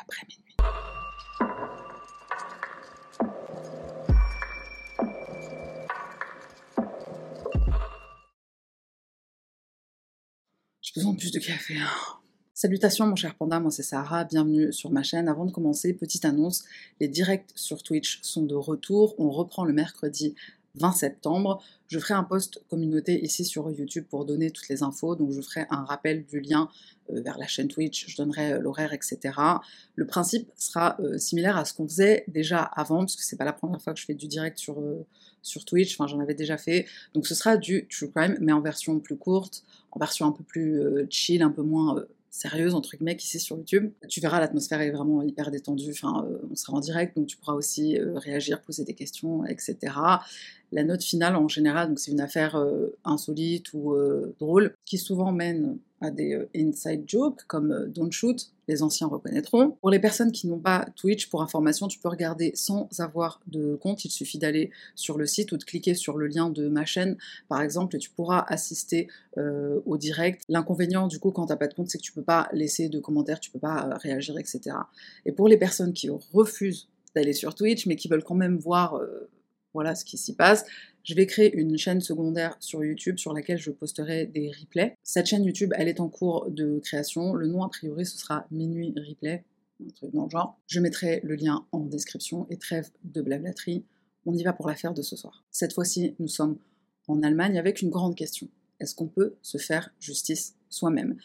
après minuit. J'ai besoin de plus de café. hein. Salutations mon cher panda, moi c'est Sarah, bienvenue sur ma chaîne. Avant de commencer, petite annonce, les directs sur Twitch sont de retour. On reprend le mercredi 20 septembre. Je ferai un post communauté ici sur YouTube pour donner toutes les infos, donc je ferai un rappel du lien euh, vers la chaîne Twitch, je donnerai euh, l'horaire, etc. Le principe sera euh, similaire à ce qu'on faisait déjà avant, parce que c'est pas la première fois que je fais du direct sur, Twitch, enfin j'en avais déjà fait. Donc ce sera du true crime, mais en version plus courte, en version un peu plus chill, un peu moins sérieuse entre guillemets ici sur YouTube. Tu verras l'atmosphère est vraiment hyper détendue, enfin euh, on sera en direct donc tu pourras aussi euh, réagir, poser des questions, etc. La note finale en général, donc c'est une affaire euh, insolite ou drôle qui souvent mène à des euh, inside jokes comme euh, Don't Shoot, les anciens reconnaîtront. Pour les personnes qui n'ont pas Twitch, pour information, tu peux regarder sans avoir de compte, il suffit d'aller sur le site ou de cliquer sur le lien de ma chaîne par exemple et tu pourras assister euh, au direct. L'inconvénient du coup quand t'as pas de compte c'est que tu peux pas laisser de commentaires, tu peux pas réagir etc. Et pour les personnes qui refusent d'aller sur Twitch mais qui veulent quand même voir voilà ce qui s'y passe, je vais créer une chaîne secondaire sur YouTube sur laquelle je posterai des replays. Cette chaîne YouTube, elle est en cours de création. Le nom, a priori, ce sera Minuit Replay, un truc dans le genre. Je mettrai le lien en description et trêve de blablaterie. On y va pour l'affaire de ce soir. Cette fois-ci, nous sommes en Allemagne avec une grande question. Est-ce qu'on peut se faire justice soi-même?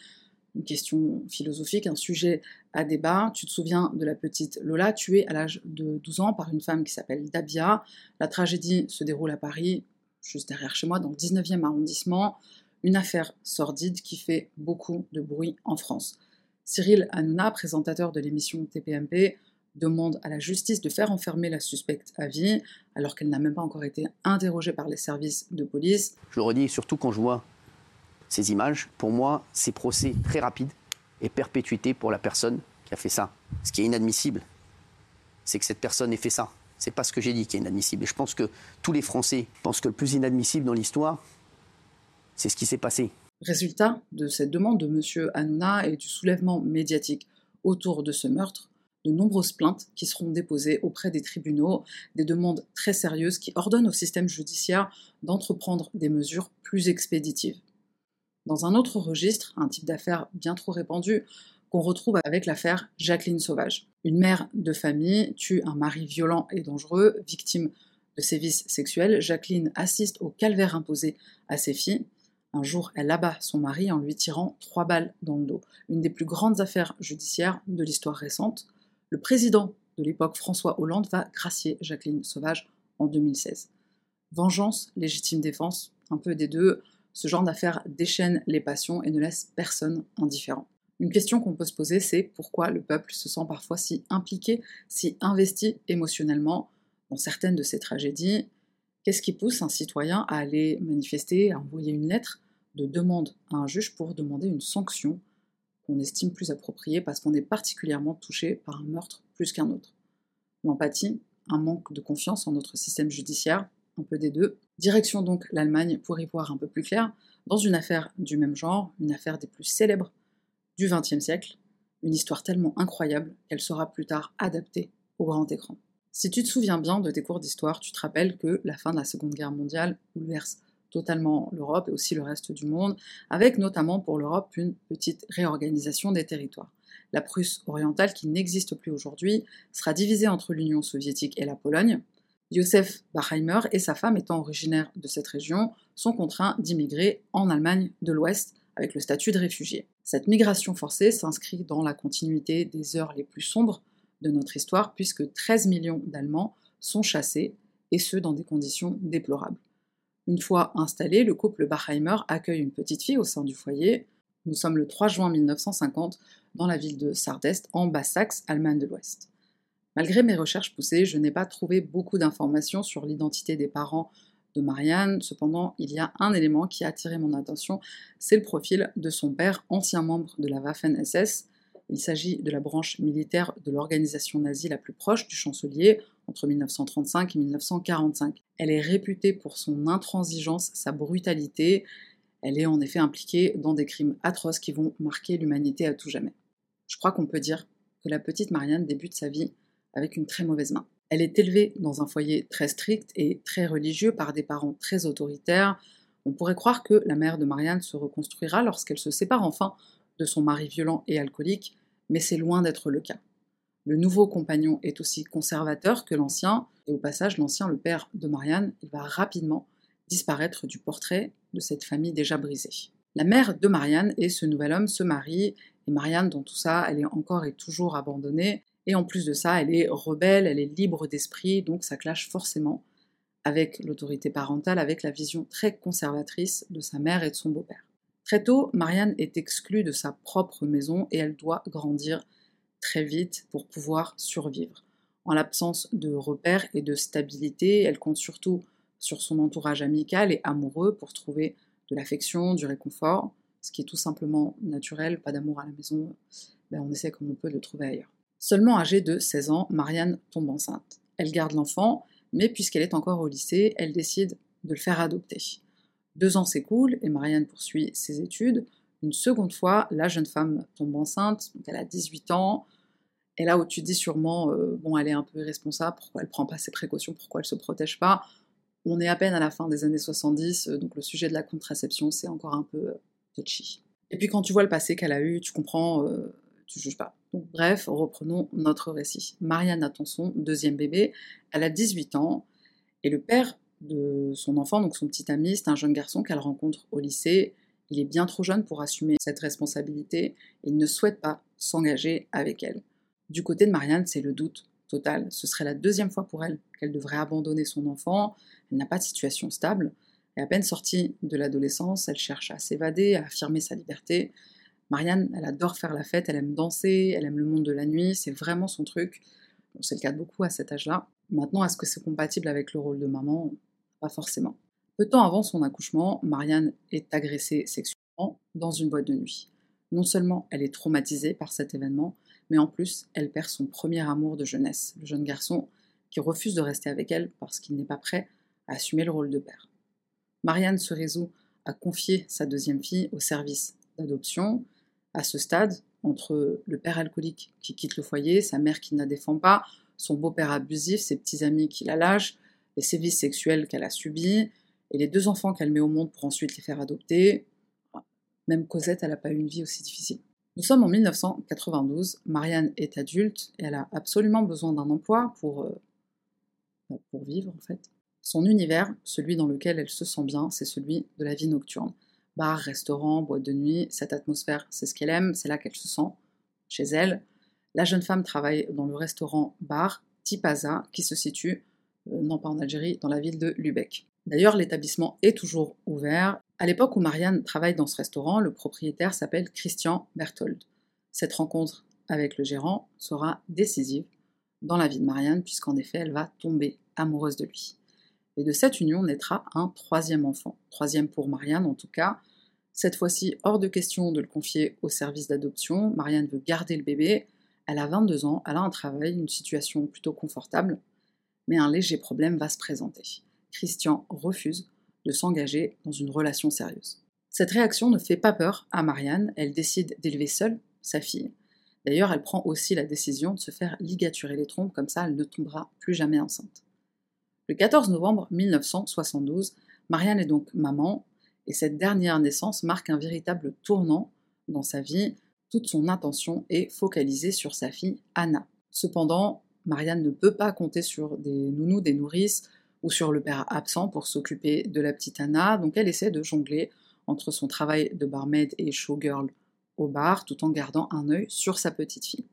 Une question philosophique, un sujet à débat. Tu te souviens de la petite Lola tuée à l'âge de 12 ans par une femme qui s'appelle Dabia. La tragédie se déroule à Paris, juste derrière chez moi, dans le 19e arrondissement. Une affaire sordide qui fait beaucoup de bruit en France. Cyril Hanouna, présentateur de l'émission TPMP, demande à la justice de faire enfermer la suspecte à vie, alors qu'elle n'a même pas encore été interrogée par les services de police. Je le redis, surtout quand je vois ces images, pour moi, c'est procès très rapide et perpétuité pour la personne qui a fait ça. Ce qui est inadmissible, c'est que cette personne ait fait ça. C'est pas ce que j'ai dit qui est inadmissible. Et je pense que tous les Français pensent que le plus inadmissible dans l'histoire, c'est ce qui s'est passé. Résultat de cette demande de M. Hanouna et du soulèvement médiatique autour de ce meurtre, de nombreuses plaintes qui seront déposées auprès des tribunaux, des demandes très sérieuses qui ordonnent au système judiciaire d'entreprendre des mesures plus expéditives. Dans un autre registre, un type d'affaire bien trop répandu, qu'on retrouve avec l'affaire Jacqueline Sauvage. Une mère de famille tue un mari violent et dangereux, victime de sévices sexuels. Jacqueline assiste au calvaire imposé à ses filles. Un jour, elle abat son mari en lui tirant trois balles dans le dos. Une des plus grandes affaires judiciaires de l'histoire récente. Le président de l'époque, François Hollande, va gracier Jacqueline Sauvage en 2016. Vengeance, légitime défense, un peu des deux. Ce genre d'affaires déchaîne les passions et ne laisse personne indifférent. Une question qu'on peut se poser, c'est pourquoi le peuple se sent parfois si impliqué, si investi émotionnellement dans certaines de ces tragédies? Qu'est-ce qui pousse un citoyen à aller manifester, à envoyer une lettre de demande à un juge pour demander une sanction qu'on estime plus appropriée parce qu'on est particulièrement touché par un meurtre plus qu'un autre? L'empathie, un manque de confiance en notre système judiciaire, un peu des deux. Direction donc l'Allemagne pour y voir un peu plus clair, dans une affaire du même genre, une affaire des plus célèbres du XXe siècle, une histoire tellement incroyable qu'elle sera plus tard adaptée au grand écran. Si tu te souviens bien de tes cours d'histoire, tu te rappelles que la fin de la Seconde Guerre mondiale bouleverse totalement l'Europe et aussi le reste du monde, avec notamment pour l'Europe une petite réorganisation des territoires. La Prusse orientale, qui n'existe plus aujourd'hui, sera divisée entre l'Union soviétique et la Pologne. Josef Bachheimer et sa femme, étant originaires de cette région, sont contraints d'immigrer en Allemagne de l'Ouest avec le statut de réfugiés. Cette migration forcée s'inscrit dans la continuité des heures les plus sombres de notre histoire, puisque 13 millions d'Allemands sont chassés, et ce dans des conditions déplorables. Une fois installé, le couple Bachheimer accueille une petite fille au sein du foyer. Nous sommes le 3 juin 1950 dans la ville de Sardest, en Basse-Saxe, Allemagne de l'Ouest. Malgré mes recherches poussées, je n'ai pas trouvé beaucoup d'informations sur l'identité des parents de Marianne. Cependant, il y a un élément qui a attiré mon attention, c'est le profil de son père, ancien membre de la Waffen-SS. Il s'agit de la branche militaire de l'organisation nazie la plus proche du chancelier entre 1935 et 1945. Elle est réputée pour son intransigeance, sa brutalité. Elle est en effet impliquée dans des crimes atroces qui vont marquer l'humanité à tout jamais. Je crois qu'on peut dire que la petite Marianne débute sa vie avec une très mauvaise main. Elle est élevée dans un foyer très strict et très religieux par des parents très autoritaires. On pourrait croire que la mère de Marianne se reconstruira lorsqu'elle se sépare enfin de son mari violent et alcoolique, mais c'est loin d'être le cas. Le nouveau compagnon est aussi conservateur que l'ancien, et au passage, l'ancien, le père de Marianne, il va rapidement disparaître du portrait de cette famille déjà brisée. La mère de Marianne et ce nouvel homme se marient, et Marianne, dans tout ça, elle est encore et toujours abandonnée, et en plus de ça, elle est rebelle, elle est libre d'esprit, donc ça clash forcément avec l'autorité parentale, avec la vision très conservatrice de sa mère et de son beau-père. Très tôt, Marianne est exclue de sa propre maison et elle doit grandir très vite pour pouvoir survivre. En l'absence de repères et de stabilité, elle compte surtout sur son entourage amical et amoureux pour trouver de l'affection, du réconfort, ce qui est tout simplement naturel, pas d'amour à la maison, ben on essaie comme on peut le trouver ailleurs. Seulement âgée de 16 ans, Marianne tombe enceinte. Elle garde l'enfant, mais puisqu'elle est encore au lycée, elle décide de le faire adopter. Deux ans s'écoulent et Marianne poursuit ses études. Une seconde fois, la jeune femme tombe enceinte, donc elle a 18 ans. Et là où tu dis sûrement, euh, bon, elle est un peu irresponsable, pourquoi elle prend pas ses précautions, pourquoi elle se protège pas On est à peine à la fin des années 70, euh, donc le sujet de la contraception, c'est encore un peu euh, touchy. Et puis quand tu vois le passé qu'elle a eu, tu comprends, tu juges pas. Bref, reprenons notre récit. Marianne attend son deuxième bébé, elle a 18 ans, et le père de son enfant, donc son petit ami, c'est un jeune garçon qu'elle rencontre au lycée. Il est bien trop jeune pour assumer cette responsabilité, et il ne souhaite pas s'engager avec elle. Du côté de Marianne, c'est le doute total. Ce serait la deuxième fois pour elle qu'elle devrait abandonner son enfant. Elle n'a pas de situation stable. Et à peine sortie de l'adolescence, elle cherche à s'évader, à affirmer sa liberté. Marianne, elle adore faire la fête, elle aime danser, elle aime le monde de la nuit, c'est vraiment son truc. c'est le cas de beaucoup à cet âge-là. Maintenant, est-ce que c'est compatible avec le rôle de maman? Pas forcément. Peu de temps avant son accouchement, Marianne est agressée sexuellement dans une boîte de nuit. Non seulement elle est traumatisée par cet événement, mais en plus, elle perd son premier amour de jeunesse, le jeune garçon qui refuse de rester avec elle parce qu'il n'est pas prêt à assumer le rôle de père. Marianne se résout à confier sa deuxième fille au service d'adoption. À ce stade, entre le père alcoolique qui quitte le foyer, sa mère qui ne la défend pas, son beau-père abusif, ses petits amis qui la lâchent, les sévices sexuels qu'elle a subis, et les deux enfants qu'elle met au monde pour ensuite les faire adopter, même Cosette, n'a pas eu une vie aussi difficile. Nous sommes en 1992, Marianne est adulte et elle a absolument besoin d'un emploi pour, euh, bah, pour vivre en fait. Son univers, celui dans lequel elle se sent bien, c'est celui de la vie nocturne. Bar, restaurant, boîte de nuit, cette atmosphère, c'est ce qu'elle aime, c'est là qu'elle se sent chez elle. La jeune femme travaille dans le restaurant bar Tipaza qui se situe, euh, non pas en Algérie, dans la ville de Lübeck. D'ailleurs, l'établissement est toujours ouvert. À l'époque où Marianne travaille dans ce restaurant, le propriétaire s'appelle Christian Berthold. Cette rencontre avec le gérant sera décisive dans la vie de Marianne, puisqu'en effet, elle va tomber amoureuse de lui. Et de cette union naîtra un troisième enfant, troisième pour Marianne en tout cas. Cette fois-ci, hors de question de le confier au service d'adoption. Marianne veut garder le bébé. Elle a 22 ans, elle a un travail, une situation plutôt confortable, mais un léger problème va se présenter. Christian refuse de s'engager dans une relation sérieuse. Cette réaction ne fait pas peur à Marianne, elle décide d'élever seule sa fille. D'ailleurs, elle prend aussi la décision de se faire ligaturer les trompes, comme ça elle ne tombera plus jamais enceinte. Le 14 novembre 1972, Marianne est donc maman, et cette dernière naissance marque un véritable tournant dans sa vie. Toute son attention est focalisée sur sa fille Anna. Cependant, Marianne ne peut pas compter sur des nounous, des nourrices, ou sur le père absent pour s'occuper de la petite Anna, donc elle essaie de jongler entre son travail de barmaid et showgirl au bar tout en gardant un œil sur sa petite fille.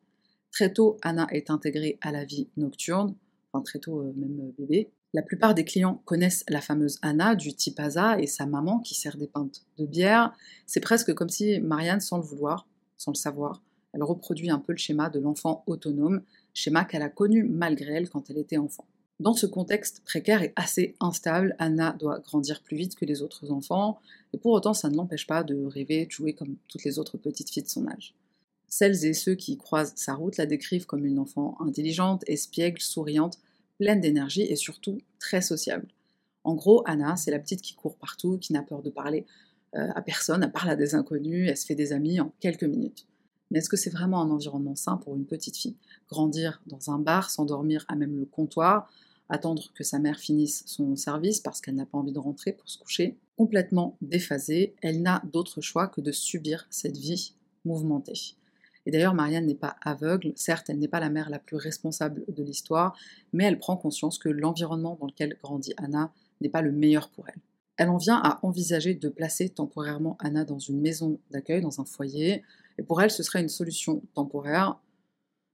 Très tôt, Anna est intégrée à la vie nocturne, enfin très tôt euh, même euh, bébé. La plupart des clients connaissent la fameuse Anna du Tipaza et sa maman qui sert des pintes de bière. C'est presque comme si Marianne, sans le vouloir, sans le savoir, elle reproduit un peu le schéma de l'enfant autonome, schéma qu'elle a connu malgré elle quand elle était enfant. Dans ce contexte précaire et assez instable, Anna doit grandir plus vite que les autres enfants, et pour autant ça ne l'empêche pas de rêver, de jouer comme toutes les autres petites filles de son âge. Celles et ceux qui croisent sa route la décrivent comme une enfant intelligente, espiègle, souriante, pleine d'énergie et surtout très sociable. En gros, Anna, c'est la petite qui court partout, qui n'a peur de parler euh, à personne, à part à des inconnus, elle se fait des amis en quelques minutes. Mais est-ce que c'est vraiment un environnement sain pour une petite fille? Grandir dans un bar, s'endormir à même le comptoir, attendre que sa mère finisse son service parce qu'elle n'a pas envie de rentrer pour se coucher, complètement déphasée, elle n'a d'autre choix que de subir cette vie mouvementée. Et d'ailleurs, Marianne n'est pas aveugle, certes, elle n'est pas la mère la plus responsable de l'histoire, mais elle prend conscience que l'environnement dans lequel grandit Anna n'est pas le meilleur pour elle. Elle en vient à envisager de placer temporairement Anna dans une maison d'accueil, dans un foyer, et pour elle, ce serait une solution temporaire,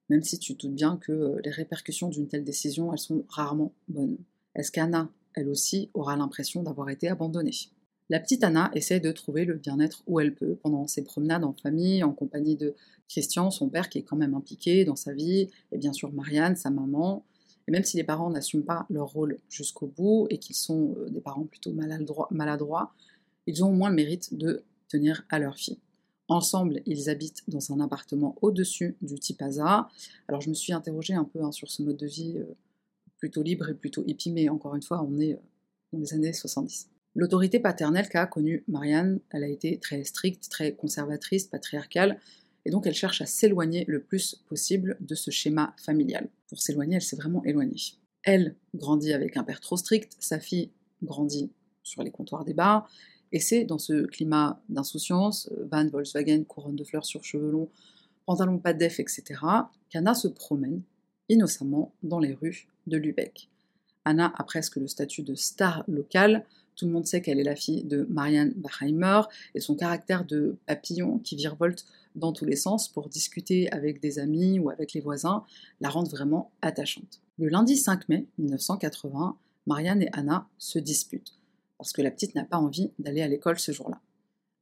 même si tu te doutes bien que euh, les répercussions d'une telle décision, elles sont rarement bonnes. Est-ce qu'Anna, elle aussi, aura l'impression d'avoir été abandonnée? La petite Anna essaie de trouver le bien-être où elle peut, pendant ses promenades en famille, en compagnie de Christian, son père qui est quand même impliqué dans sa vie, et bien sûr Marianne, sa maman. Et même si les parents n'assument pas leur rôle jusqu'au bout et qu'ils sont euh, des parents plutôt maladroits, ils ont au moins le mérite de tenir à leur fille. Ensemble, ils habitent dans un appartement au-dessus du Tipaza. Alors je me suis interrogée un peu hein, sur ce mode de vie euh, plutôt libre et plutôt hippie, mais encore une fois, on est euh, dans les années 70. L'autorité paternelle qu'a connue Marianne, elle a été très stricte, très conservatrice, patriarcale, et donc elle cherche à s'éloigner le plus possible de ce schéma familial. Pour s'éloigner, elle s'est vraiment éloignée. Elle grandit avec un père trop strict, sa fille grandit sur les comptoirs des bars, et c'est dans ce climat d'insouciance, euh, van Volkswagen, couronne de fleurs sur cheveux longs, pantalon pas def, etc., qu'Anna se promène innocemment dans les rues de Lübeck. Anna a presque le statut de star locale, tout le monde sait qu'elle est la fille de Marianne Bachheimer, et son caractère de papillon qui virevolte dans tous les sens pour discuter avec des amis ou avec les voisins la rendent vraiment attachante. Le lundi 5 mai 1980, Marianne et Anna se disputent parce que la petite n'a pas envie d'aller à l'école ce jour-là.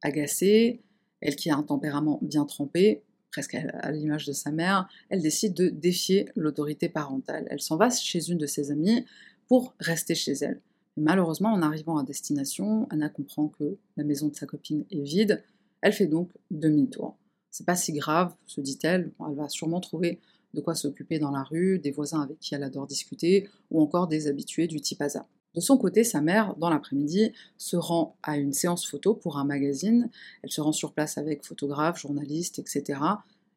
Agacée, elle qui a un tempérament bien trempé, presque à l'image de sa mère, elle décide de défier l'autorité parentale. Elle s'en va chez une de ses amies pour rester chez elle. Malheureusement, en arrivant à destination, Anna comprend que la maison de sa copine est vide. Elle fait donc demi-tour. C'est pas si grave, se dit-elle. Elle va sûrement trouver de quoi s'occuper dans la rue, des voisins avec qui elle adore discuter, ou encore des habitués du type hasard. De son côté, sa mère, dans l'après-midi, se rend à une séance photo pour un magazine. Elle se rend sur place avec photographe, journaliste, etc.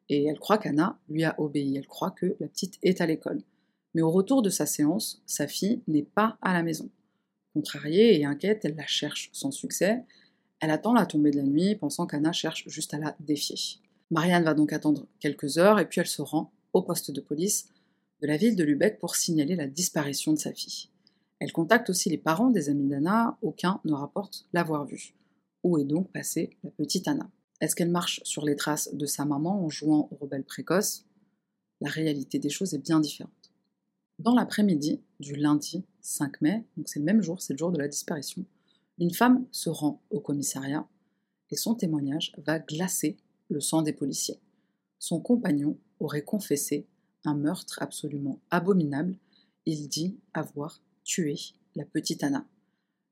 Et elle croit qu'Anna lui a obéi. Elle croit que la petite est à l'école. Mais au retour de sa séance, sa fille n'est pas à la maison. Contrariée et inquiète, elle la cherche sans succès. Elle attend la tombée de la nuit, pensant qu'Anna cherche juste à la défier. Marianne va donc attendre quelques heures et puis elle se rend au poste de police de la ville de Lubeck pour signaler la disparition de sa fille. Elle contacte aussi les parents des amis d'Anna, aucun ne rapporte l'avoir vue. Où est donc passée la petite Anna? Est-ce qu'elle marche sur les traces de sa maman en jouant aux rebelles précoces La réalité des choses est bien différente. Dans l'après-midi du lundi 5 mai, donc c'est le même jour, c'est le jour de la disparition, une femme se rend au commissariat et son témoignage va glacer le sang des policiers. Son compagnon aurait confessé un meurtre absolument abominable. Il dit avoir tuer la petite Anna.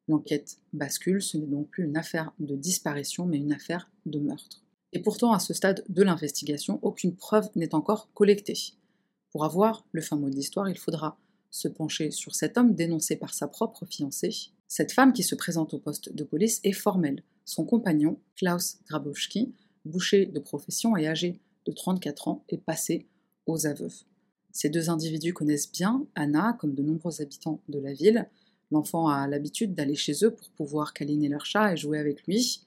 L'enquête bascule, ce n'est donc plus une affaire de disparition, mais une affaire de meurtre. Et pourtant, à ce stade de l'investigation, aucune preuve n'est encore collectée. Pour avoir le fin mot de l'histoire, il faudra se pencher sur cet homme dénoncé par sa propre fiancée. Cette femme qui se présente au poste de police est formelle. Son compagnon, Klaus Grabowski, boucher de profession et âgé de 34 ans, est passé aux aveux. Ces deux individus connaissent bien Anna, comme de nombreux habitants de la ville. L'enfant a l'habitude d'aller chez eux pour pouvoir câliner leur chat et jouer avec lui.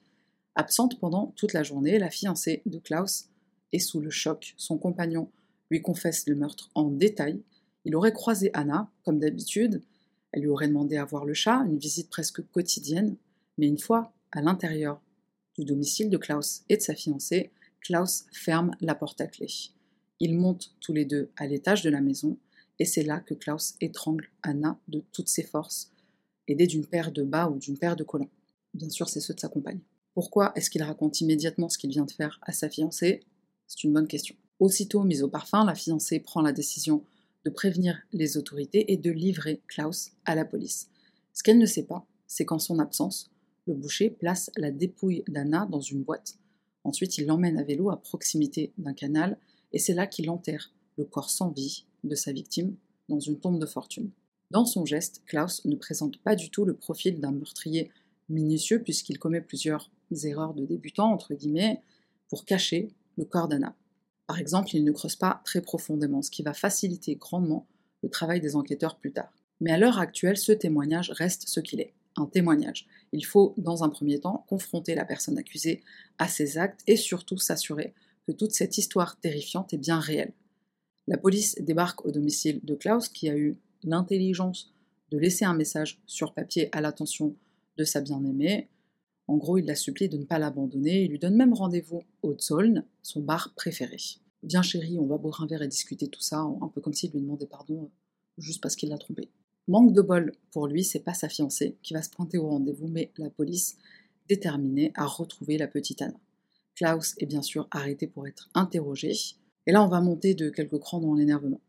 Absente pendant toute la journée, la fiancée de Klaus est sous le choc. Son compagnon lui confesse le meurtre en détail. Il aurait croisé Anna, comme d'habitude. Elle lui aurait demandé à voir le chat, une visite presque quotidienne. Mais une fois à l'intérieur du domicile de Klaus et de sa fiancée, Klaus ferme la porte à clé. Ils montent tous les deux à l'étage de la maison, et c'est là que Klaus étrangle Anna de toutes ses forces, aidé d'une paire de bas ou d'une paire de collants. Bien sûr, c'est ceux de sa compagne. Pourquoi est-ce qu'il raconte immédiatement ce qu'il vient de faire à sa fiancée? C'est une bonne question. Aussitôt mise au parfum, la fiancée prend la décision de prévenir les autorités et de livrer Klaus à la police. Ce qu'elle ne sait pas, c'est qu'en son absence, le boucher place la dépouille d'Anna dans une boîte. Ensuite, il l'emmène à vélo à proximité d'un canal et c'est là qu'il enterre le corps sans vie de sa victime dans une tombe de fortune. Dans son geste, Klaus ne présente pas du tout le profil d'un meurtrier minutieux puisqu'il commet plusieurs erreurs de débutant, entre guillemets, pour cacher le corps d'Anna. Par exemple, il ne creuse pas très profondément, ce qui va faciliter grandement le travail des enquêteurs plus tard. Mais à l'heure actuelle, ce témoignage reste ce qu'il est, un témoignage. Il faut, dans un premier temps, confronter la personne accusée à ses actes et surtout s'assurer que toute cette histoire terrifiante est bien réelle. La police débarque au domicile de Klaus, qui a eu l'intelligence de laisser un message sur papier à l'attention de sa bien-aimée. En gros, il la supplie de ne pas l'abandonner. Il lui donne même rendez-vous au Zolln, son bar préféré. Viens chérie, on va boire un verre et discuter tout ça, un peu comme s'il lui demandait pardon juste parce qu'il l'a trompé. Manque de bol pour lui, c'est pas sa fiancée qui va se pointer au rendez-vous, mais la police déterminée à retrouver la petite Anna. Klaus est bien sûr arrêté pour être interrogé, et là on va monter de quelques crans dans l'énervement.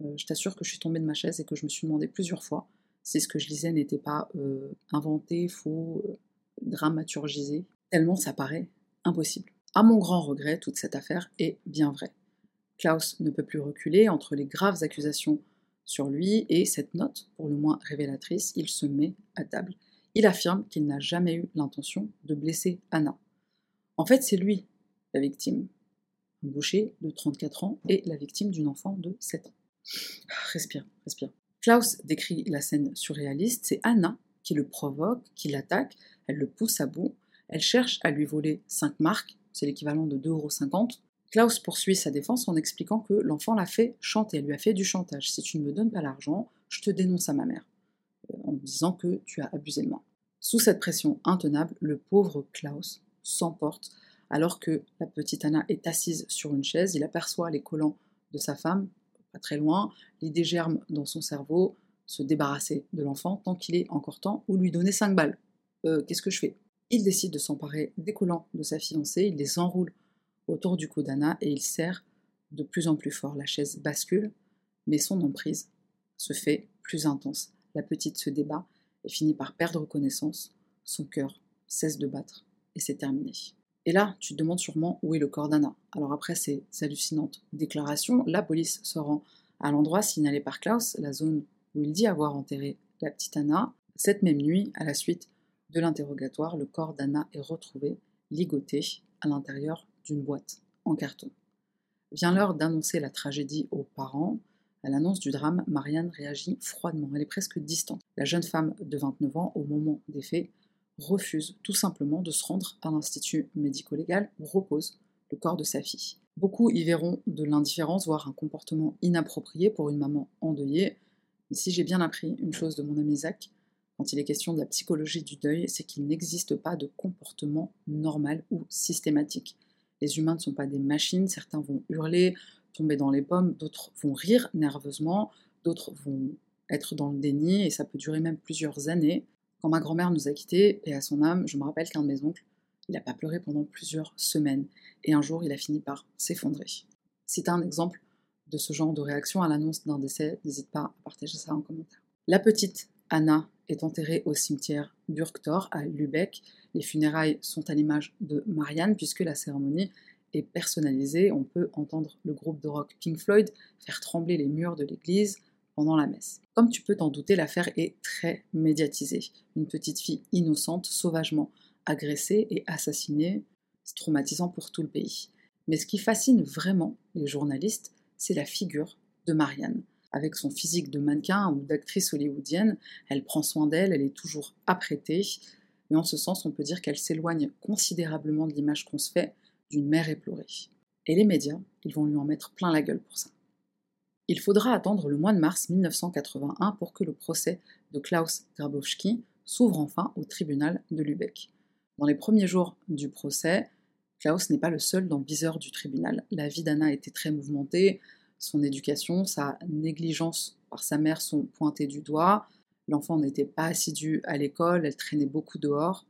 Euh, je t'assure que je suis tombée de ma chaise et que je me suis demandé plusieurs fois si ce que je lisais n'était pas euh, inventé, faux, euh, dramaturgisé, tellement ça paraît impossible. À mon grand regret, toute cette affaire est bien vraie. Klaus ne peut plus reculer entre les graves accusations sur lui et cette note, pour le moins révélatrice, il se met à table. Il affirme qu'il n'a jamais eu l'intention de blesser Anna. En fait, c'est lui la victime. Un boucher de 34 ans et la victime d'une enfant de 7 ans. Respire, respire. Klaus décrit la scène surréaliste, c'est Anna qui le provoque, qui l'attaque, elle le pousse à bout, elle cherche à lui voler 5 marques, c'est l'équivalent de 2,50€, Klaus poursuit sa défense en expliquant que l'enfant l'a fait chanter, elle lui a fait du chantage. Si tu ne me donnes pas l'argent, je te dénonce à ma mère, euh, en disant que tu as abusé de moi. Sous cette pression intenable, le pauvre Klaus s'emporte. Alors que la petite Anna est assise sur une chaise, il aperçoit les collants de sa femme, pas très loin, l'idée germe dans son cerveau, se débarrasser de l'enfant tant qu'il est encore temps ou lui donner 5 balles. Euh, qu'est-ce que je fais? Il décide de s'emparer des collants de sa fiancée, il les enroule autour du cou d'Anna et il serre de plus en plus fort. La chaise bascule, mais son emprise se fait plus intense. La petite se débat et finit par perdre connaissance. Son cœur cesse de battre et c'est terminé. Et là, tu te demandes sûrement où est le corps d'Anna. Alors après ces hallucinantes déclarations, la police se rend à l'endroit signalé par Klaus, la zone où il dit avoir enterré la petite Anna. Cette même nuit, à la suite de l'interrogatoire, le corps d'Anna est retrouvé ligoté à l'intérieur d'une boîte en carton. Vient l'heure d'annoncer la tragédie aux parents. À l'annonce du drame, Marianne réagit froidement, elle est presque distante. La jeune femme de 29 ans, au moment des faits, refuse tout simplement de se rendre à l'institut médico-légal où repose le corps de sa fille. Beaucoup y verront de l'indifférence, voire un comportement inapproprié pour une maman endeuillée. Mais si j'ai bien appris une chose de mon ami Zach, quand il est question de la psychologie du deuil, c'est qu'il n'existe pas de comportement normal ou systématique. Les humains ne sont pas des machines, certains vont hurler, tomber dans les pommes, d'autres vont rire nerveusement, d'autres vont être dans le déni, et ça peut durer même plusieurs années. Quand ma grand-mère nous a quittés, et à son âme, je me rappelle qu'un de mes oncles, il n'a pas pleuré pendant plusieurs semaines, et un jour il a fini par s'effondrer. Si tu un exemple de ce genre de réaction à l'annonce d'un décès, n'hésite pas à partager ça en commentaire. La petite Anna est enterrée au cimetière d'Urktor à Lübeck. Les funérailles sont à l'image de Marianne puisque la cérémonie est personnalisée. On peut entendre le groupe de rock Pink Floyd faire trembler les murs de l'église pendant la messe. Comme tu peux t'en douter, l'affaire est très médiatisée. Une petite fille innocente, sauvagement agressée et assassinée, c'est traumatisant pour tout le pays. Mais ce qui fascine vraiment les journalistes, c'est la figure de Marianne avec son physique de mannequin ou d'actrice hollywoodienne, elle prend soin d'elle, elle est toujours apprêtée, mais en ce sens, on peut dire qu'elle s'éloigne considérablement de l'image qu'on se fait d'une mère éplorée. Et les médias, ils vont lui en mettre plein la gueule pour ça. Il faudra attendre le mois de mars 1981 pour que le procès de Klaus Grabowski s'ouvre enfin au tribunal de Lübeck. Dans les premiers jours du procès, Klaus n'est pas le seul dans le viseur du tribunal. La vie d'Anna était très mouvementée, son éducation, sa négligence par sa mère sont pointées du doigt. L'enfant n'était pas assidu à l'école, elle traînait beaucoup dehors.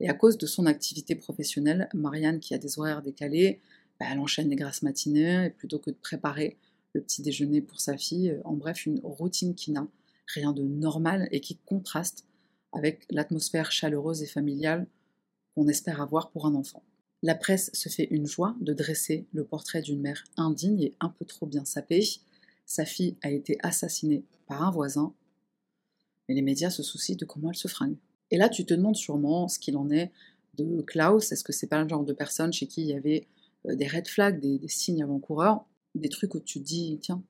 Et à cause de son activité professionnelle, Marianne, qui a des horaires décalés, bah, elle enchaîne les grasses matinées, et plutôt que de préparer le petit déjeuner pour sa fille, en bref, une routine qui n'a rien de normal et qui contraste avec l'atmosphère chaleureuse et familiale qu'on espère avoir pour un enfant. La presse se fait une joie de dresser le portrait d'une mère indigne et un peu trop bien sapée. Sa fille a été assassinée par un voisin, mais les médias se soucient de comment elle se fringue. Et là, tu te demandes sûrement ce qu'il en est de Klaus. Est-ce que c'est pas le genre de personne chez qui il y avait euh, des red flags, des, signes avant-coureurs, des trucs où tu te dis, tiens,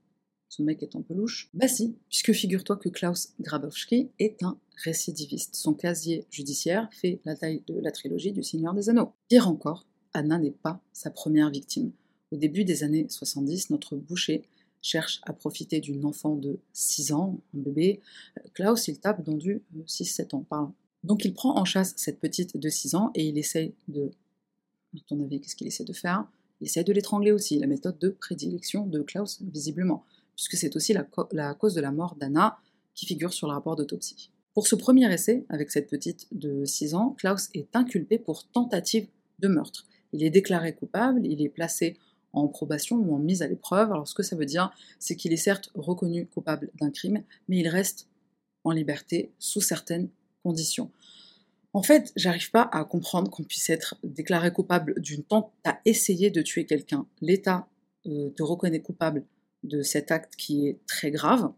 ce mec est un peu louche Bah si, puisque figure-toi que Klaus Grabowski est un récidiviste. Son casier judiciaire fait la taille de la trilogie du Seigneur des Anneaux. Pire encore, Anna n'est pas sa première victime. Au début des années 70, notre boucher cherche à profiter d'une enfant de 6 ans, un bébé. Klaus, il tape dans du 6-7 ans, pardon. Donc il prend en chasse cette petite de 6 ans et il essaye de... À ton avis, qu'est-ce qu'il essaie de faire? Il essaye de l'étrangler aussi, la méthode de prédilection de Klaus, visiblement puisque c'est aussi la, cause de la mort d'Anna qui figure sur le rapport d'autopsie. Pour ce premier essai, avec cette petite de 6 ans, Klaus est inculpé pour tentative de meurtre. Il est déclaré coupable, il est placé en probation ou en mise à l'épreuve. Alors ce que ça veut dire, c'est qu'il est certes reconnu coupable d'un crime, mais il reste en liberté sous certaines conditions. En fait, j'arrive pas à comprendre qu'on puisse être déclaré coupable d'une tente à essayer de tuer quelqu'un. L'État euh, te reconnaît coupable de cet acte qui est très grave,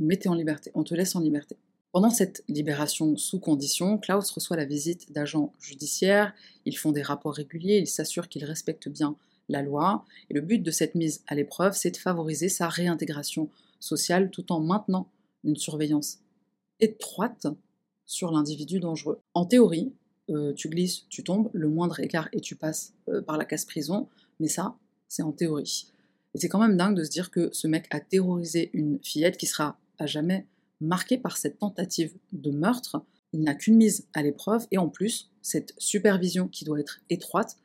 mettez en liberté, on te laisse en liberté. Pendant cette libération sous condition, Klaus reçoit la visite d'agents judiciaires, ils font des rapports réguliers, ils s'assurent qu'ils respectent bien la loi, et le but de cette mise à l'épreuve, c'est de favoriser sa réintégration sociale tout en maintenant une surveillance étroite sur l'individu dangereux. En théorie, euh, tu glisses, tu tombes, le moindre écart et tu passes euh, par la casse prison, mais ça, c'est en théorie. Et c'est quand même dingue de se dire que ce mec a terrorisé une fillette qui sera à jamais marquée par cette tentative de meurtre. Il n'a qu'une mise à l'épreuve et en plus, cette supervision qui doit être étroite,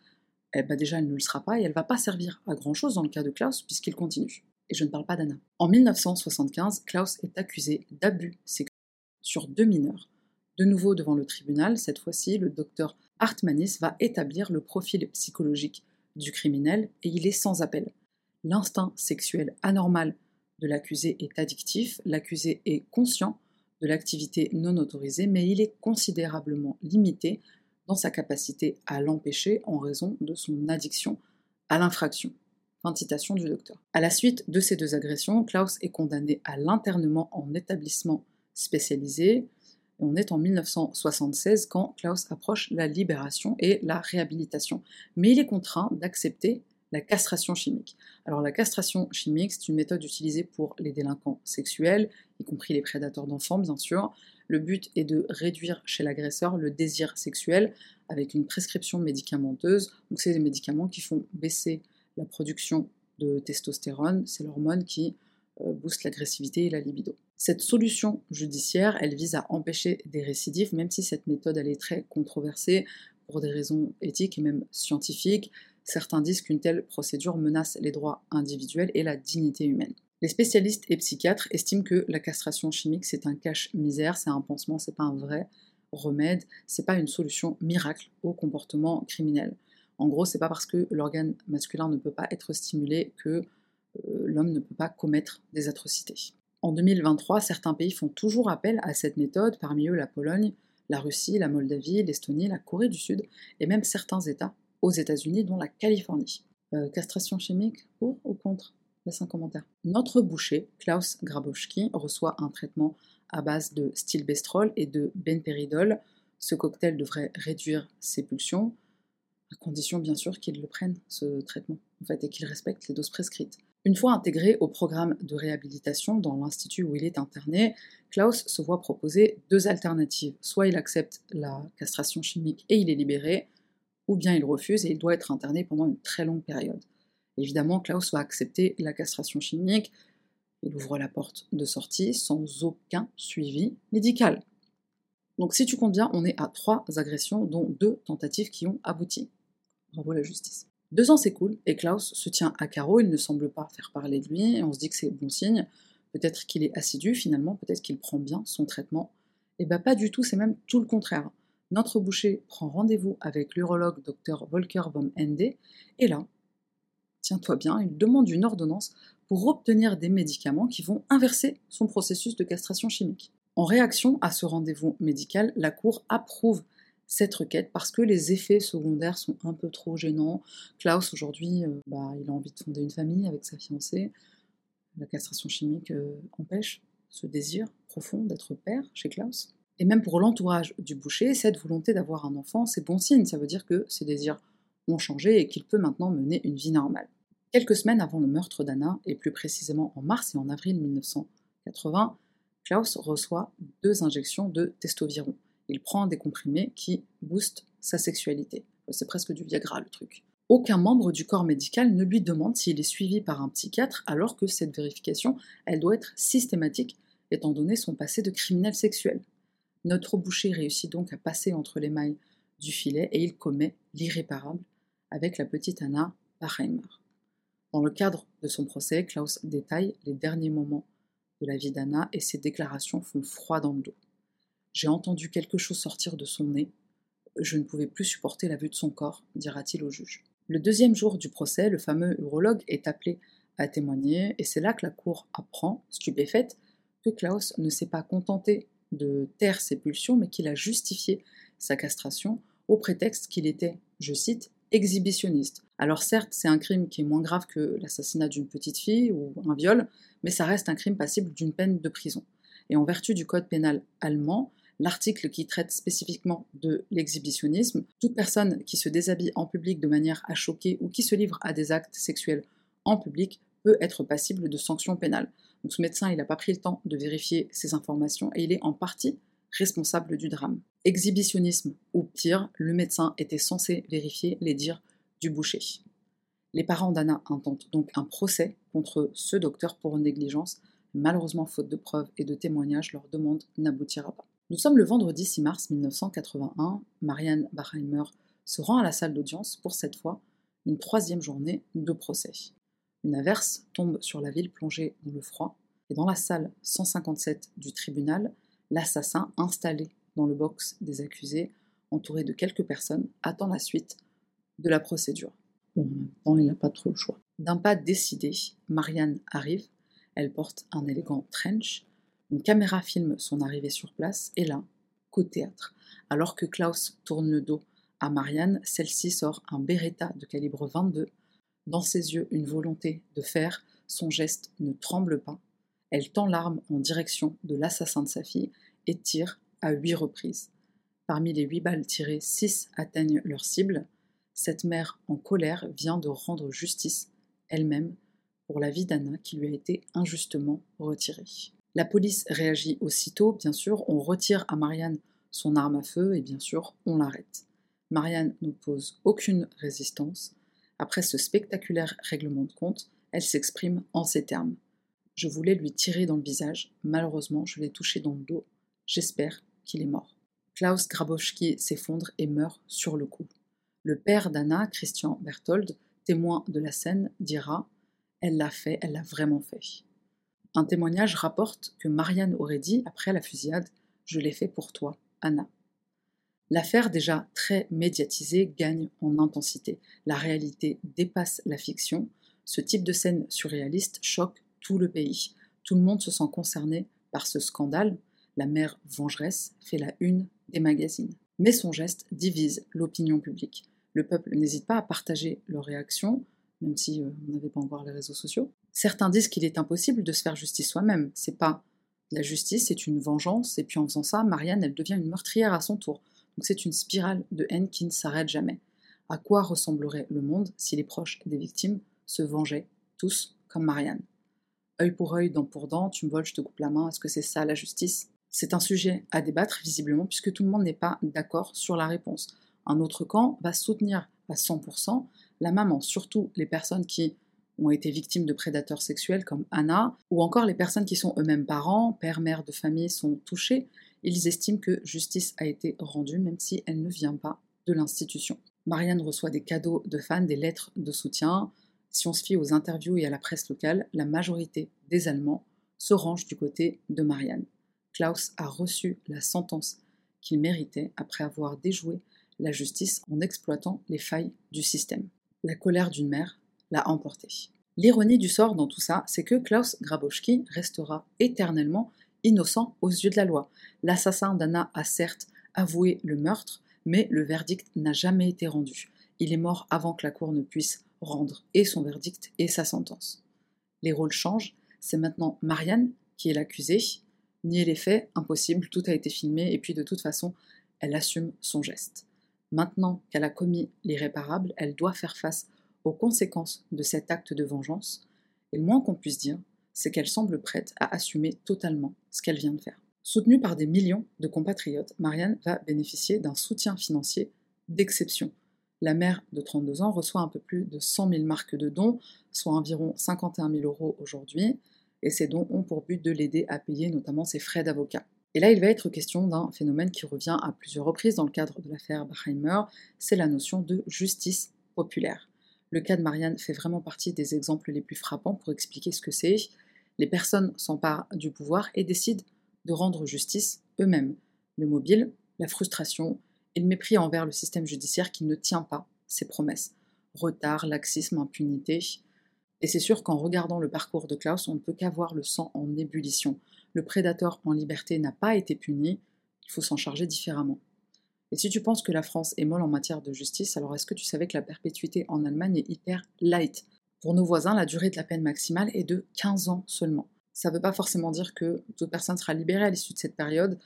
eh ben déjà elle ne le sera pas et elle va pas servir à grand chose dans le cas de Klaus puisqu'il continue. Et je ne parle pas d'Anna. En 1975, Klaus est accusé d'abus sexuels sur deux mineurs. De nouveau devant le tribunal, cette fois-ci, le docteur Hartmanis va établir le profil psychologique du criminel et il est sans appel l'instinct sexuel anormal de l'accusé est addictif, l'accusé est conscient de l'activité non autorisée, mais il est considérablement limité dans sa capacité à l'empêcher en raison de son addiction à l'infraction. Fin de citation du docteur. À la suite de ces deux agressions, Klaus est condamné à l'internement en établissement spécialisé. On est en 1976 quand Klaus approche la libération et la réhabilitation. Mais il est contraint d'accepter la castration chimique. Alors la castration chimique, c'est une méthode utilisée pour les délinquants sexuels, y compris les prédateurs d'enfants bien sûr. Le but est de réduire chez l'agresseur le désir sexuel avec une prescription médicamenteuse. Donc c'est des médicaments qui font baisser la production de testostérone, c'est l'hormone qui euh, booste l'agressivité et la libido. Cette solution judiciaire, elle vise à empêcher des récidives, même si cette méthode elle est très controversée pour des raisons éthiques et même scientifiques. Certains disent qu'une telle procédure menace les droits individuels et la dignité humaine. Les spécialistes et psychiatres estiment que la castration chimique c'est un cache-misère, c'est un pansement, c'est pas un vrai remède, c'est pas une solution miracle au comportement criminel. En gros, c'est pas parce que l'organe masculin ne peut pas être stimulé que euh, l'homme ne peut pas commettre des atrocités. En 2023, certains pays font toujours appel à cette méthode, parmi eux la Pologne, la Russie, la Moldavie, l'Estonie, la Corée du Sud et même certains États aux États-Unis, dont la Californie. Euh, castration chimique, pour ou contre? Laisse un commentaire. Notre boucher, Klaus Grabowski, reçoit un traitement à base de stilbestrol et de benperidol. Ce cocktail devrait réduire ses pulsions, à condition bien sûr qu'il le prenne, ce traitement, en fait, et qu'il respecte les doses prescrites. Une fois intégré au programme de réhabilitation dans l'institut où il est interné, Klaus se voit proposer deux alternatives. Soit il accepte la castration chimique et il est libéré, ou bien il refuse et il doit être interné pendant une très longue période. Évidemment, Klaus va accepter la castration chimique, il ouvre la porte de sortie sans aucun suivi médical. Donc si tu comptes bien, on est à trois agressions, dont deux tentatives qui ont abouti. Bravo la justice. Deux ans s'écoulent et Klaus se tient à carreau, il ne semble pas faire parler de lui, et on se dit que c'est bon signe. Peut-être qu'il est assidu finalement, peut-être qu'il prend bien son traitement. Et eh bien pas du tout, c'est même tout le contraire notre boucher prend rendez-vous avec l'urologue Dr Volker von Ende, et là, tiens-toi bien, il demande une ordonnance pour obtenir des médicaments qui vont inverser son processus de castration chimique. En réaction à ce rendez-vous médical, la Cour approuve cette requête parce que les effets secondaires sont un peu trop gênants. Klaus, aujourd'hui, euh, bah, il a envie de fonder une famille avec sa fiancée. La castration chimique euh, empêche ce désir profond d'être père chez Klaus. Et même pour l'entourage du boucher, cette volonté d'avoir un enfant, c'est bon signe. Ça veut dire que ses désirs ont changé et qu'il peut maintenant mener une vie normale. Quelques semaines avant le meurtre d'Anna, et plus précisément en mars et en avril 1980, Klaus reçoit deux injections de testoviron. Il prend des comprimés qui boostent sa sexualité. C'est presque du Viagra le truc. Aucun membre du corps médical ne lui demande s'il est suivi par un psychiatre alors que cette vérification, elle doit être systématique étant donné son passé de criminel sexuel. Notre boucher réussit donc à passer entre les mailles du filet et il commet l'irréparable avec la petite Anna Bachheimer. Dans le cadre de son procès, Klaus détaille les derniers moments de la vie d'Anna et ses déclarations font froid dans le dos. J'ai entendu quelque chose sortir de son nez. Je ne pouvais plus supporter la vue de son corps, dira-t-il au juge. Le deuxième jour du procès, le fameux urologue est appelé à témoigner et c'est là que la cour apprend, stupéfaite, que Klaus ne s'est pas contenté de taire ses pulsions, mais qu'il a justifié sa castration au prétexte qu'il était, je cite, exhibitionniste. Alors certes, c'est un crime qui est moins grave que l'assassinat d'une petite fille ou un viol, mais ça reste un crime passible d'une peine de prison. Et en vertu du code pénal allemand, l'article qui traite spécifiquement de l'exhibitionnisme, toute personne qui se déshabille en public de manière à choquer ou qui se livre à des actes sexuels en public peut être passible de sanctions pénales. Ce médecin, il n'a pas pris le temps de vérifier ces informations et il est en partie responsable du drame. Exhibitionnisme ou pire, le médecin était censé vérifier les dires du boucher. Les parents d'Anna intentent donc un procès contre ce docteur pour négligence. Malheureusement, faute de preuves et de témoignages, leur demande n'aboutira pas. Nous sommes le vendredi 6 mars 1981. Marianne Bachheimer se rend à la salle d'audience pour cette fois une troisième journée de procès. Une averse tombe sur la ville plongée dans le froid, et dans la salle 157 du tribunal, l'assassin, installé dans le box des accusés, entouré de quelques personnes, attend la suite de la procédure. Bon, en même il n'a pas trop le choix. D'un pas décidé, Marianne arrive, elle porte un élégant trench, une caméra filme son arrivée sur place, et là, coup de théâtre. Alors que Klaus tourne le dos à Marianne, celle-ci sort un Beretta de calibre 22 dans ses yeux une volonté de faire, son geste ne tremble pas. Elle tend l'arme en direction de l'assassin de sa fille et tire à huit reprises. Parmi les huit balles tirées, six atteignent leur cible. Cette mère en colère vient de rendre justice elle-même pour la vie d'Anna qui lui a été injustement retirée. La police réagit aussitôt, bien sûr, on retire à Marianne son arme à feu et bien sûr on l'arrête. Marianne n'oppose aucune résistance, après ce spectaculaire règlement de compte, elle s'exprime en ces termes. Je voulais lui tirer dans le visage, malheureusement je l'ai touché dans le dos. J'espère qu'il est mort. Klaus Grabowski s'effondre et meurt sur le coup. Le père d'Anna, Christian Berthold, témoin de la scène, dira Elle l'a fait, elle l'a vraiment fait. Un témoignage rapporte que Marianne aurait dit, après la fusillade, Je l'ai fait pour toi, Anna. L'affaire déjà très médiatisée gagne en intensité. La réalité dépasse la fiction. Ce type de scène surréaliste choque tout le pays. Tout le monde se sent concerné par ce scandale. La mère vengeresse fait la une des magazines. Mais son geste divise l'opinion publique. Le peuple n'hésite pas à partager leurs réactions, même si euh, on n'avait pas encore les réseaux sociaux. Certains disent qu'il est impossible de se faire justice soi-même. C'est pas la justice, c'est une vengeance, et puis en faisant ça, Marianne, elle devient une meurtrière à son tour. Donc c'est une spirale de haine qui ne s'arrête jamais. À quoi ressemblerait le monde si les proches des victimes se vengeaient tous comme Marianne? Œil pour œil, dent pour dent, tu me voles, je te coupe la main, est-ce que c'est ça la justice? C'est un sujet à débattre visiblement puisque tout le monde n'est pas d'accord sur la réponse. Un autre camp va soutenir à 100% la maman, surtout les personnes qui ont été victimes de prédateurs sexuels comme Anna, ou encore les personnes qui sont eux-mêmes parents, pères, mères de famille sont touchés ils estiment que justice a été rendue même si elle ne vient pas de l'institution. Marianne reçoit des cadeaux de fans, des lettres de soutien. Si on se fie aux interviews et à la presse locale, la majorité des Allemands se range du côté de Marianne. Klaus a reçu la sentence qu'il méritait après avoir déjoué la justice en exploitant les failles du système. La colère d'une mère l'a emporté. L'ironie du sort dans tout ça, c'est que Klaus Grabowski restera éternellement innocent aux yeux de la loi. L'assassin d'Anna a certes avoué le meurtre, mais le verdict n'a jamais été rendu. Il est mort avant que la Cour ne puisse rendre et son verdict et sa sentence. Les rôles changent, c'est maintenant Marianne qui est l'accusée. Nier les faits, impossible, tout a été filmé et puis de toute façon, elle assume son geste. Maintenant qu'elle a commis l'irréparable, elle doit faire face aux conséquences de cet acte de vengeance, et le moins qu'on puisse dire, c'est qu'elle semble prête à assumer totalement ce qu'elle vient de faire. Soutenue par des millions de compatriotes, Marianne va bénéficier d'un soutien financier d'exception. La mère de 32 ans reçoit un peu plus de 100 000 marques de dons, soit environ 51 000 euros aujourd'hui, et ces dons ont pour but de l'aider à payer notamment ses frais d'avocat. Et là, il va être question d'un phénomène qui revient à plusieurs reprises dans le cadre de l'affaire Baheimer, c'est la notion de justice populaire. Le cas de Marianne fait vraiment partie des exemples les plus frappants pour expliquer ce que c'est. Les personnes s'emparent du pouvoir et décident de rendre justice eux-mêmes. Le mobile, la frustration et le mépris envers le système judiciaire qui ne tient pas ses promesses. Retard, laxisme, impunité. Et c'est sûr qu'en regardant le parcours de Klaus, on ne peut qu'avoir le sang en ébullition. Le prédateur en liberté n'a pas été puni, il faut s'en charger différemment. Et si tu penses que la France est molle en matière de justice, alors est-ce que tu savais que la perpétuité en Allemagne est hyper light? Pour nos voisins, la durée de la peine maximale est de 15 ans seulement. Ça ne veut pas forcément dire que toute personne sera libérée à l'issue de cette période,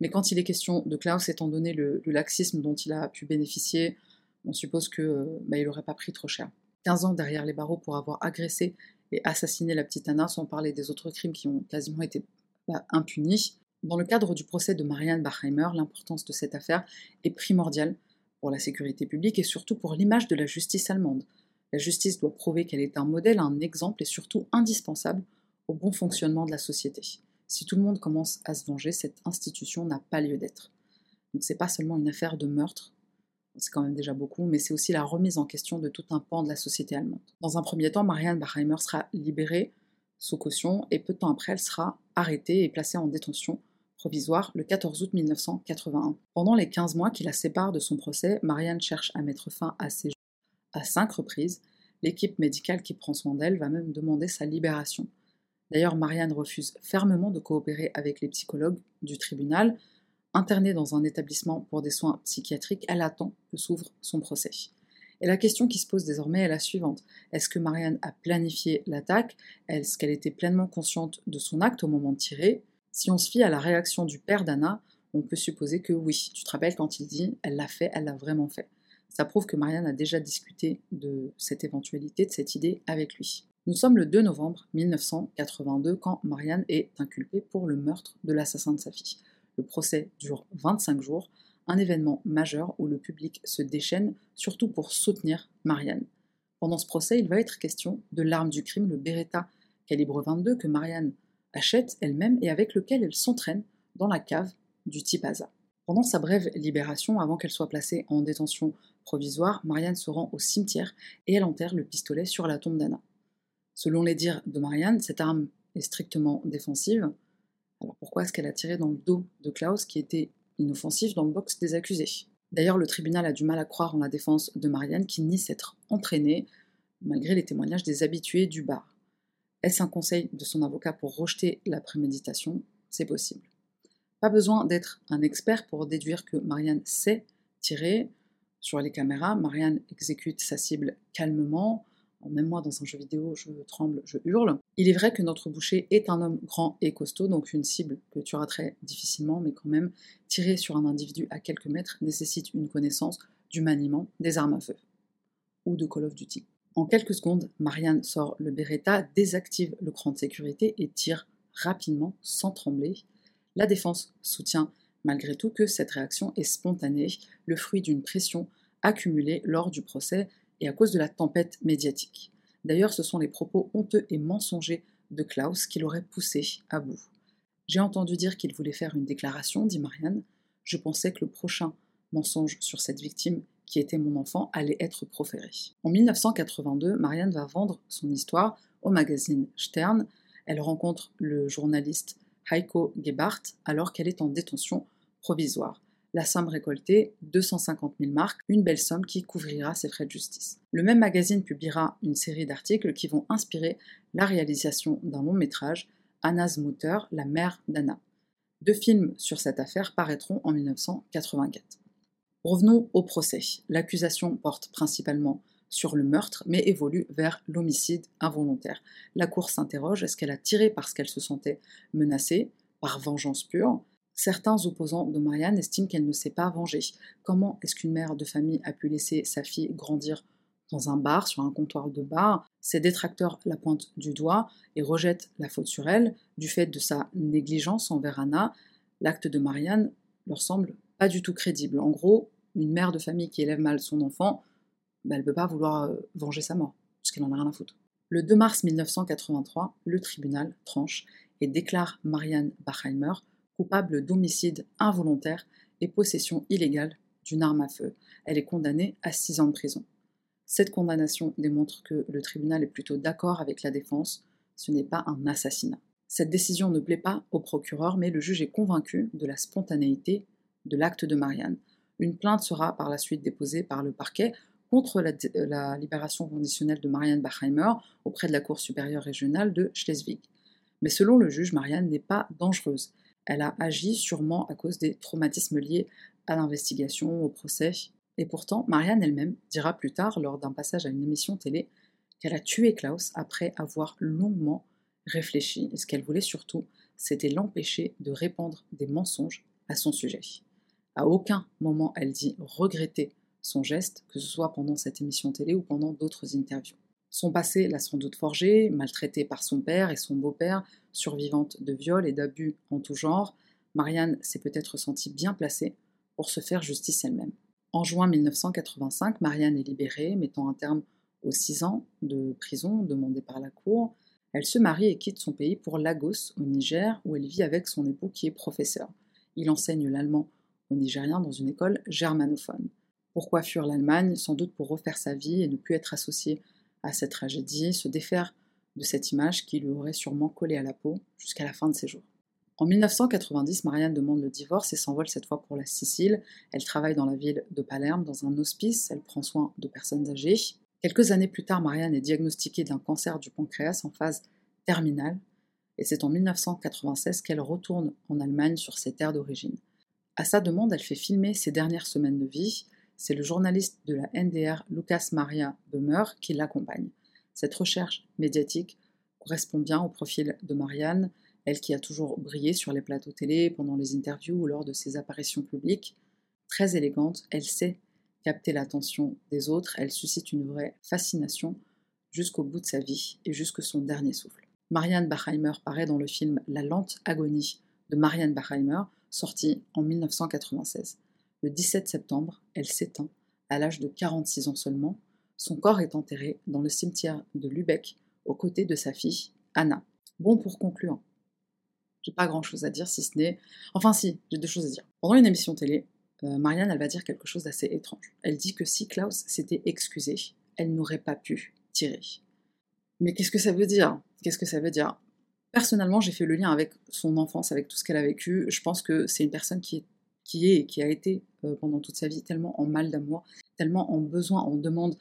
mais quand il est question de Klaus, étant donné le, laxisme dont il a pu bénéficier, on suppose qu'il euh, bah, n'aurait pas pris trop cher. 15 ans derrière les barreaux pour avoir agressé et assassiné la petite Anna, sans parler des autres crimes qui ont quasiment été bah, impunis. Dans le cadre du procès de Marianne Bachheimer, l'importance de cette affaire est primordiale pour la sécurité publique et surtout pour l'image de la justice allemande. La justice doit prouver qu'elle est un modèle, un exemple et surtout indispensable au bon fonctionnement de la société. Si tout le monde commence à se venger, cette institution n'a pas lieu d'être. Donc c'est pas seulement une affaire de meurtre, c'est quand même déjà beaucoup, mais c'est aussi la remise en question de tout un pan de la société allemande. Dans un premier temps, Marianne Bachheimer sera libérée sous caution et peu de temps après, elle sera arrêtée et placée en détention provisoire le 14 août 1981. Pendant les 15 mois qui la séparent de son procès, Marianne cherche à mettre fin à ses jours à cinq reprises. L'équipe médicale qui prend soin d'elle va même demander sa libération. D'ailleurs, Marianne refuse fermement de coopérer avec les psychologues du tribunal. Internée dans un établissement pour des soins psychiatriques, elle attend que s'ouvre son procès. Et la question qui se pose désormais est la suivante. Est-ce que Marianne a planifié l'attaque? Est-ce qu'elle était pleinement consciente de son acte au moment de tirer Si on se fie à la réaction du père d'Anna, on peut supposer que oui. Tu te rappelles quand il dit elle l'a fait, elle l'a vraiment fait. Ça prouve que Marianne a déjà discuté de cette éventualité, de cette idée avec lui. Nous sommes le 2 novembre 1982 quand Marianne est inculpée pour le meurtre de l'assassin de sa fille. Le procès dure 25 jours, un événement majeur où le public se déchaîne, surtout pour soutenir Marianne. Pendant ce procès, il va être question de l'arme du crime, le Beretta calibre 22 que Marianne achète elle-même et avec lequel elle s'entraîne dans la cave du Tipaza. Pendant sa brève libération, avant qu'elle soit placée en détention provisoire, Marianne se rend au cimetière et elle enterre le pistolet sur la tombe d'Anna. Selon les dires de Marianne, cette arme est strictement défensive. Alors pourquoi est-ce qu'elle a tiré dans le dos de Klaus qui était inoffensif dans le box des accusés? D'ailleurs, le tribunal a du mal à croire en la défense de Marianne qui nie s'être entraînée, malgré les témoignages des habitués du bar. Est-ce un conseil de son avocat pour rejeter la préméditation? C'est possible. Pas besoin d'être un expert pour déduire que Marianne sait tirer. Sur les caméras, Marianne exécute sa cible calmement, même moi dans un jeu vidéo, je tremble, je hurle. Il est vrai que notre boucher est un homme grand et costaud, donc une cible que tu raterais difficilement, mais quand même, tirer sur un individu à quelques mètres nécessite une connaissance du maniement des armes à feu ou de Call of Duty. En quelques secondes, Marianne sort le Beretta, désactive le cran de sécurité et tire rapidement, sans trembler. La défense soutient malgré tout que cette réaction est spontanée, le fruit d'une pression accumulée lors du procès et à cause de la tempête médiatique. D'ailleurs, ce sont les propos honteux et mensongers de Klaus qui l'auraient poussé à bout. J'ai entendu dire qu'il voulait faire une déclaration, dit Marianne. Je pensais que le prochain mensonge sur cette victime, qui était mon enfant, allait être proféré. En 1982, Marianne va vendre son histoire au magazine Stern. Elle rencontre le journaliste Heiko Gebhardt alors qu'elle est en détention provisoire la somme récoltée, 250 000 marques, une belle somme qui couvrira ses frais de justice. Le même magazine publiera une série d'articles qui vont inspirer la réalisation d'un long métrage, Anna's Mutter, la mère d'Anna. Deux films sur cette affaire paraîtront en 1984. Revenons au procès. L'accusation porte principalement sur le meurtre, mais évolue vers l'homicide involontaire. La cour s'interroge, est-ce qu'elle a tiré parce qu'elle se sentait menacée, par vengeance pure? Certains opposants de Marianne estiment qu'elle ne s'est pas vengée. Comment est-ce qu'une mère de famille a pu laisser sa fille grandir dans un bar, sur un comptoir de bar? Ses détracteurs la pointent du doigt et rejettent la faute sur elle du fait de sa négligence envers Anna. L'acte de Marianne leur semble du tout crédible. En gros, une mère de famille qui élève mal son enfant, bah, elle ne peut pas vouloir euh, venger sa mort, parce qu'elle n'en a rien à foutre. Le 2 mars 1983, le tribunal tranche et déclare Marianne Bachheimer coupable d'homicide involontaire et possession illégale d'une arme à feu. Elle est condamnée à 6 ans de prison. Cette condamnation démontre que le tribunal est plutôt d'accord avec la défense, ce n'est pas un assassinat. Cette décision ne plaît pas au procureur, mais le juge est convaincu de la spontanéité de l'acte de Marianne. Une plainte sera par la suite déposée par le parquet contre la, libération conditionnelle de Marianne Bachheimer auprès de la Cour supérieure régionale de Schleswig. Mais selon le juge, Marianne n'est pas dangereuse. Elle a agi sûrement à cause des traumatismes liés à l'investigation, au procès. Et pourtant, Marianne elle-même dira plus tard, lors d'un passage à une émission télé, qu'elle a tué Klaus après avoir longuement réfléchi. Et ce qu'elle voulait surtout, c'était l'empêcher de répandre des mensonges à son sujet. À aucun moment elle dit regretter son geste, que ce soit pendant cette émission télé ou pendant d'autres interviews. Son passé l'a sans doute forgée, maltraitée par son père et son beau-père, survivante de viols et d'abus en tout genre, Marianne s'est peut-être sentie bien placée pour se faire justice elle-même. En juin 1985, Marianne est libérée, mettant un terme aux six ans de prison demandés par la Cour. Elle se marie et quitte son pays pour Lagos, au Niger, où elle vit avec son époux qui est professeur. Il enseigne l'allemand aux Nigériens dans une école germanophone. Pourquoi fuir l'Allemagne? Sans doute pour refaire sa vie et ne plus être associé à cette tragédie, se défaire de cette image qui lui aurait sûrement collé à la peau jusqu'à la fin de ses jours. En 1990, Marianne demande le divorce et s'envole cette fois pour la Sicile. Elle travaille dans la ville de Palerme, dans un hospice, elle prend soin de personnes âgées. Quelques années plus tard, Marianne est diagnostiquée d'un cancer du pancréas en phase terminale, et c'est en 1996 qu'elle retourne en Allemagne sur ses terres d'origine. À sa demande, elle fait filmer ses dernières semaines de vie. C'est le journaliste de la NDR, Lucas Maria Böhmer, qui l'accompagne. Cette recherche médiatique correspond bien au profil de Marianne, elle qui a toujours brillé sur les plateaux télé, pendant les interviews ou lors de ses apparitions publiques. Très élégante, elle sait capter l'attention des autres, elle suscite une vraie fascination jusqu'au bout de sa vie et jusque son dernier souffle. Marianne Bachheimer paraît dans le film La lente agonie de Marianne Bachheimer, sorti en 1996. Le 17 septembre, elle s'éteint à l'âge de 46 ans seulement. Son corps est enterré dans le cimetière de Lübeck aux côtés de sa fille Anna. Bon pour conclure, j'ai pas grand chose à dire si ce n'est. Enfin, si, j'ai deux choses à dire. Pendant une émission télé, euh, Marianne, va dire quelque chose d'assez étrange. Elle dit que si Klaus s'était excusé, elle n'aurait pas pu tirer. Mais qu'est-ce que ça veut dire? Qu'est-ce que ça veut dire? Personnellement, j'ai fait le lien avec son enfance, avec tout ce qu'elle a vécu. Je pense que c'est une personne qui est, et qui a été euh, pendant toute sa vie tellement en mal d'amour, tellement en besoin, en demande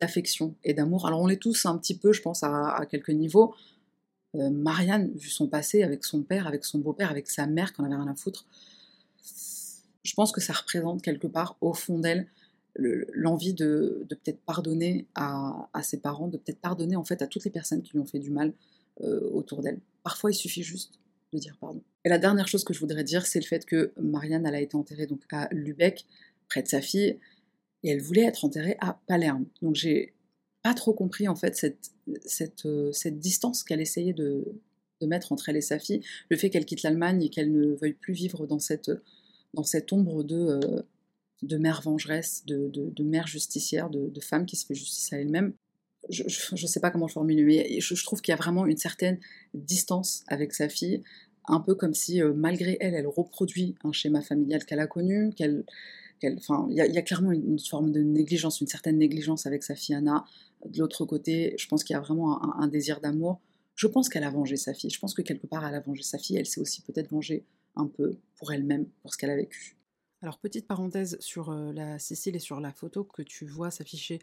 d'affection et d'amour. Alors on l'est tous un petit peu, je pense, à, quelques niveaux. Euh, Marianne, vu son passé avec son père, avec son beau-père, avec sa mère, qu'on avait rien à foutre, je pense que ça représente quelque part au fond d'elle l'envie de, peut-être pardonner à, ses parents, de peut-être pardonner en fait à toutes les personnes qui lui ont fait du mal euh, autour d'elle. Parfois, il suffit juste de dire pardon. Et la dernière chose que je voudrais dire, c'est le fait que Marianne, a été enterrée donc à Lubeck, près de sa fille, et elle voulait être enterrée à Palerme. Donc j'ai pas trop compris en fait cette, cette, euh, cette distance qu'elle essayait de, de, mettre entre elle et sa fille, le fait qu'elle quitte l'Allemagne et qu'elle ne veuille plus vivre dans cette, dans cette ombre de, euh, de mère vengeresse, de, de, mère justicière, de, femme qui se fait justice à elle-même. Je ne sais pas comment le formuler, mais je, je trouve qu'il y a vraiment une certaine distance avec sa fille, un peu comme si euh, malgré elle, elle reproduit un schéma familial qu'elle a connu, qu'elle Enfin, il y, a clairement une, forme de négligence, une certaine négligence avec sa fille Anna. De l'autre côté, je pense qu'il y a vraiment un, désir d'amour. Je pense qu'elle a vengé sa fille. Je pense que quelque part, elle a vengé sa fille. Elle s'est aussi peut-être vengée un peu pour elle-même, pour ce qu'elle a vécu. Alors, petite parenthèse sur euh, la Sicile et sur la photo que tu vois s'afficher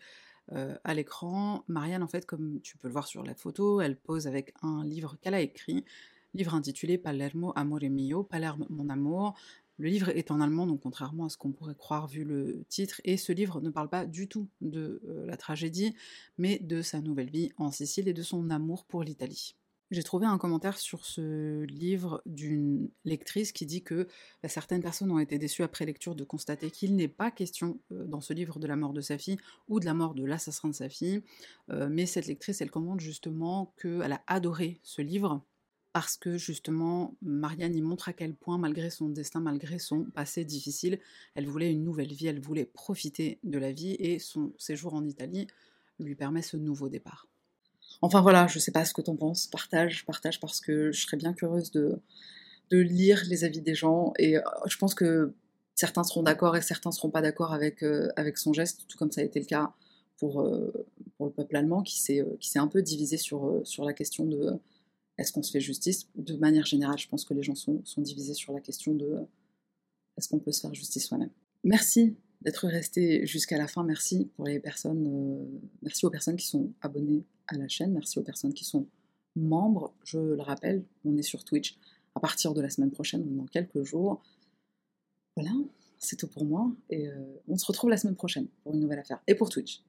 euh, à l'écran. Marianne, en fait, comme tu peux le voir sur la photo, elle pose avec un livre qu'elle a écrit, livre intitulé Palermo Amore Mio, Palerme mon amour, le livre est en allemand, donc contrairement à ce qu'on pourrait croire vu le titre, et ce livre ne parle pas du tout de euh, la tragédie, mais de sa nouvelle vie en Sicile et de son amour pour l'Italie. J'ai trouvé un commentaire sur ce livre d'une lectrice qui dit que bah, certaines personnes ont été déçues après lecture de constater qu'il n'est pas question euh, dans ce livre de la mort de sa fille ou de la mort de l'assassin de sa fille. Euh, mais cette lectrice, elle commente justement qu'elle a adoré ce livre parce que justement Marianne y montre à quel point, malgré son destin, malgré son passé difficile, elle voulait une nouvelle vie, elle voulait profiter de la vie et son séjour en Italie lui permet ce nouveau départ. Enfin voilà, je sais pas ce que t'en penses, partage, partage parce que je serais bien curieuse de, lire les avis des gens. Et euh, je pense que certains seront d'accord et certains seront pas d'accord avec, euh, avec son geste, tout comme ça a été le cas pour, euh, le peuple allemand qui s'est un peu divisé sur, la question de est-ce qu'on se fait justice? De manière générale, je pense que les gens sont divisés sur la question de est-ce qu'on peut se faire justice soi-même. Merci d'être resté jusqu'à la fin. Merci pour les personnes, euh, merci aux personnes qui sont abonnées à la chaîne. Merci aux personnes qui sont membres. Je le rappelle, on est sur Twitch à partir de la semaine prochaine, dans quelques jours. Voilà, c'est tout pour moi et euh, on se retrouve la semaine prochaine pour une nouvelle affaire et pour Twitch.